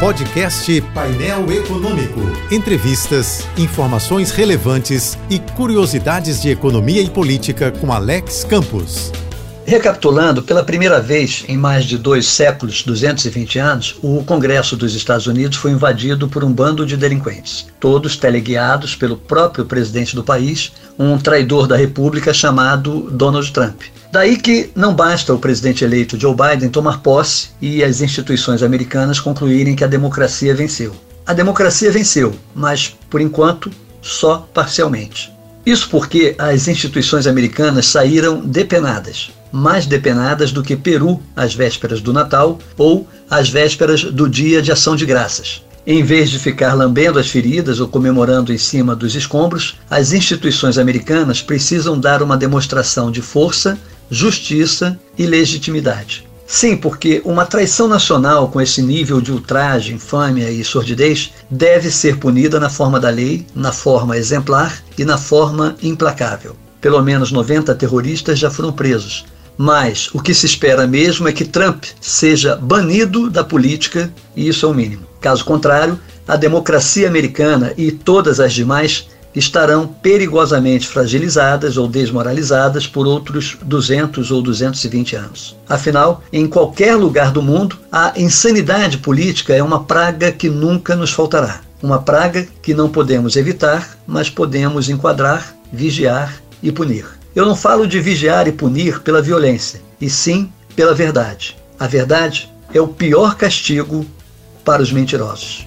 Podcast Painel Econômico. Entrevistas, informações relevantes e curiosidades de economia e política com Alex Campos. Recapitulando, pela primeira vez em mais de dois séculos, 220 anos, o Congresso dos Estados Unidos foi invadido por um bando de delinquentes, todos teleguiados pelo próprio presidente do país, um traidor da República chamado Donald Trump. Daí que não basta o presidente eleito Joe Biden tomar posse e as instituições americanas concluírem que a democracia venceu. A democracia venceu, mas, por enquanto, só parcialmente. Isso porque as instituições americanas saíram depenadas, mais depenadas do que Peru às vésperas do Natal ou às vésperas do Dia de Ação de Graças. Em vez de ficar lambendo as feridas ou comemorando em cima dos escombros, as instituições americanas precisam dar uma demonstração de força, justiça e legitimidade. Sim, porque uma traição nacional com esse nível de ultraje, infâmia e sordidez deve ser punida na forma da lei, na forma exemplar e na forma implacável. Pelo menos 90 terroristas já foram presos, mas o que se espera mesmo é que Trump seja banido da política, e isso é o mínimo. Caso contrário, a democracia americana e todas as demais estarão perigosamente fragilizadas ou desmoralizadas por outros 200 ou 220 anos. Afinal, em qualquer lugar do mundo, a insanidade política é uma praga que nunca nos faltará. Uma praga que não podemos evitar, mas podemos enquadrar, vigiar e punir. Eu não falo de vigiar e punir pela violência, e sim pela verdade. A verdade é o pior castigo para os mentirosos.